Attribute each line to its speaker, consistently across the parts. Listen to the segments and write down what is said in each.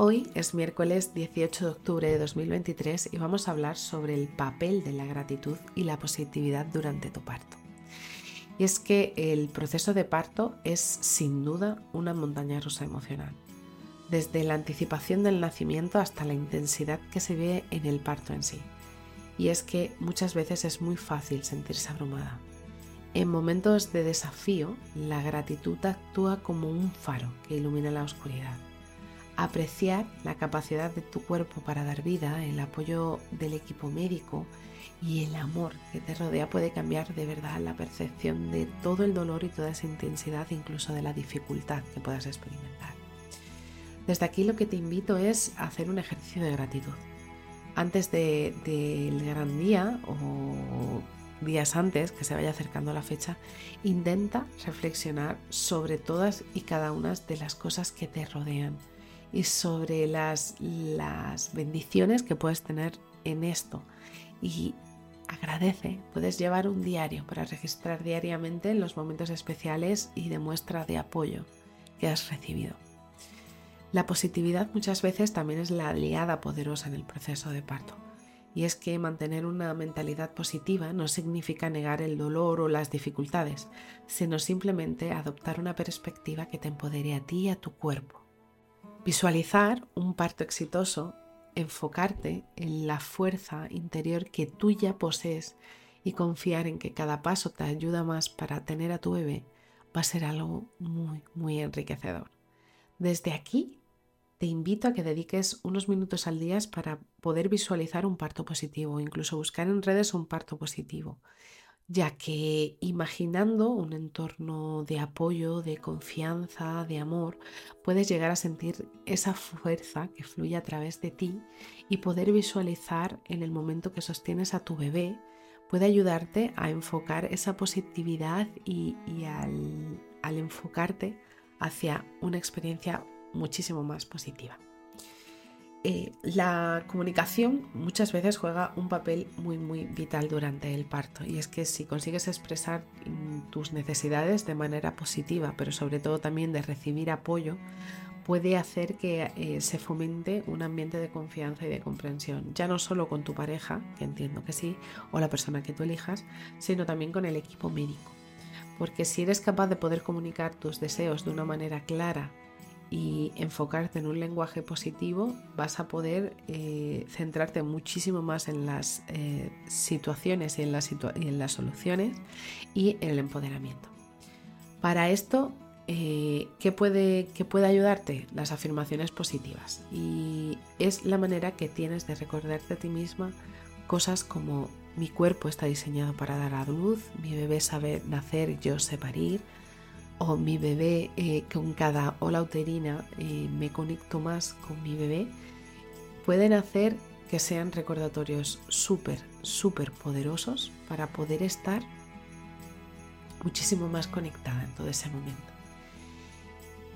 Speaker 1: Hoy es miércoles 18 de octubre de 2023 y vamos a hablar sobre el papel de la gratitud y la positividad durante tu parto. Y es que el proceso de parto es sin duda una montaña rusa emocional, desde la anticipación del nacimiento hasta la intensidad que se ve en el parto en sí. Y es que muchas veces es muy fácil sentirse abrumada. En momentos de desafío, la gratitud actúa como un faro que ilumina la oscuridad apreciar la capacidad de tu cuerpo para dar vida, el apoyo del equipo médico y el amor que te rodea puede cambiar de verdad la percepción de todo el dolor y toda esa intensidad, incluso de la dificultad que puedas experimentar. Desde aquí lo que te invito es a hacer un ejercicio de gratitud. Antes del gran día o días antes que se vaya acercando la fecha, intenta reflexionar sobre todas y cada una de las cosas que te rodean y sobre las, las bendiciones que puedes tener en esto. Y agradece, puedes llevar un diario para registrar diariamente los momentos especiales y de muestra de apoyo que has recibido. La positividad muchas veces también es la aliada poderosa en el proceso de parto. Y es que mantener una mentalidad positiva no significa negar el dolor o las dificultades, sino simplemente adoptar una perspectiva que te empodere a ti y a tu cuerpo Visualizar un parto exitoso, enfocarte en la fuerza interior que tú ya posees y confiar en que cada paso te ayuda más para tener a tu bebé va a ser algo muy, muy enriquecedor. Desde aquí te invito a que dediques unos minutos al día para poder visualizar un parto positivo, incluso buscar en redes un parto positivo ya que imaginando un entorno de apoyo, de confianza, de amor, puedes llegar a sentir esa fuerza que fluye a través de ti y poder visualizar en el momento que sostienes a tu bebé puede ayudarte a enfocar esa positividad y, al, enfocarte hacia una experiencia muchísimo más positiva. Eh, la comunicación muchas veces juega un papel muy muy vital durante el parto. Y es que si consigues expresar mm, tus necesidades de manera positiva pero sobre todo también de recibir apoyo puede hacer que eh, se fomente un ambiente de confianza y de comprensión. Ya no solo con tu pareja que entiendo que sí o la persona que tú elijas sino también con el equipo médico. Porque si eres capaz de poder comunicar tus deseos de una manera clara y enfocarte en un lenguaje positivo, vas a poder eh, centrarte muchísimo más en las eh, situaciones y en, las en las soluciones y en el empoderamiento. Para esto, eh, ¿qué, puede, ¿qué puede ayudarte? Las afirmaciones positivas. Y es la manera que tienes de recordarte a ti misma cosas como mi cuerpo está diseñado para dar a luz, mi bebé sabe nacer, yo sé parir, o mi bebé, eh, con cada ola uterina eh, me conecto más con mi bebé, pueden hacer que sean recordatorios súper, súper poderosos para poder estar muchísimo más conectada en todo ese momento.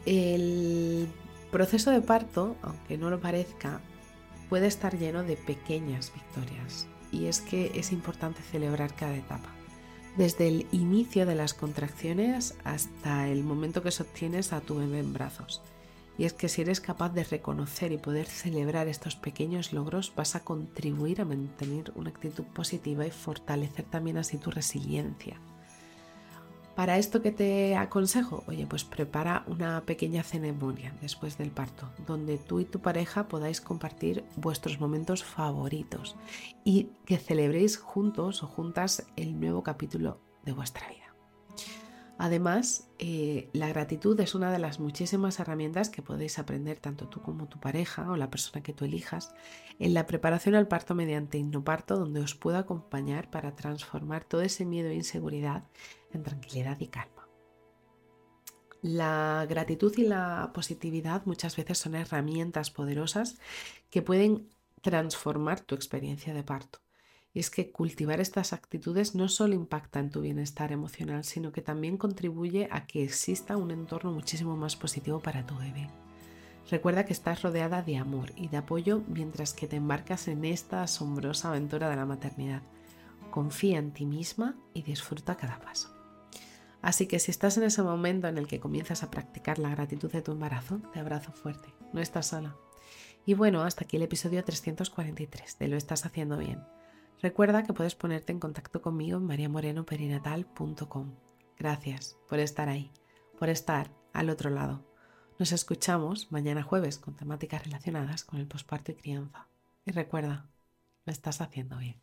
Speaker 1: El proceso de parto, aunque no lo parezca, puede estar lleno de pequeñas victorias y es que es importante celebrar cada etapa desde el inicio de las contracciones hasta el momento que sostienes a tu bebé en brazos. Y es que si eres capaz de reconocer y poder celebrar estos pequeños logros, vas a contribuir a mantener una actitud positiva y fortalecer también así tu resiliencia. Para esto que te aconsejo, oye, pues prepara una pequeña ceremonia después del parto, donde tú y tu pareja podáis compartir vuestros momentos favoritos y que celebréis juntos o juntas el nuevo capítulo de vuestra vida. Además, eh, la gratitud es una de las muchísimas herramientas que podéis aprender tanto tú como tu pareja o la persona que tú elijas en la preparación al parto mediante Innoparto, donde os puedo acompañar para transformar todo ese miedo e inseguridad en tranquilidad y calma. La gratitud y la positividad muchas veces son herramientas poderosas que pueden transformar tu experiencia de parto. Y es que cultivar estas actitudes no solo impacta en tu bienestar emocional, sino que también contribuye a que exista un entorno muchísimo más positivo para tu bebé. Recuerda que estás rodeada de amor y de apoyo mientras que te embarcas en esta asombrosa aventura de la maternidad. Confía en ti misma y disfruta cada paso. Así que si estás en ese momento en el que comienzas a practicar la gratitud de tu embarazo, te abrazo fuerte. No estás sola. Y bueno, hasta aquí el episodio 343 de Lo estás haciendo bien. Recuerda que puedes ponerte en contacto conmigo en mariamorenoperinatal.com. Gracias por estar ahí, por estar al otro lado. Nos escuchamos mañana jueves con temáticas relacionadas con el posparto y crianza. Y recuerda, lo estás haciendo bien.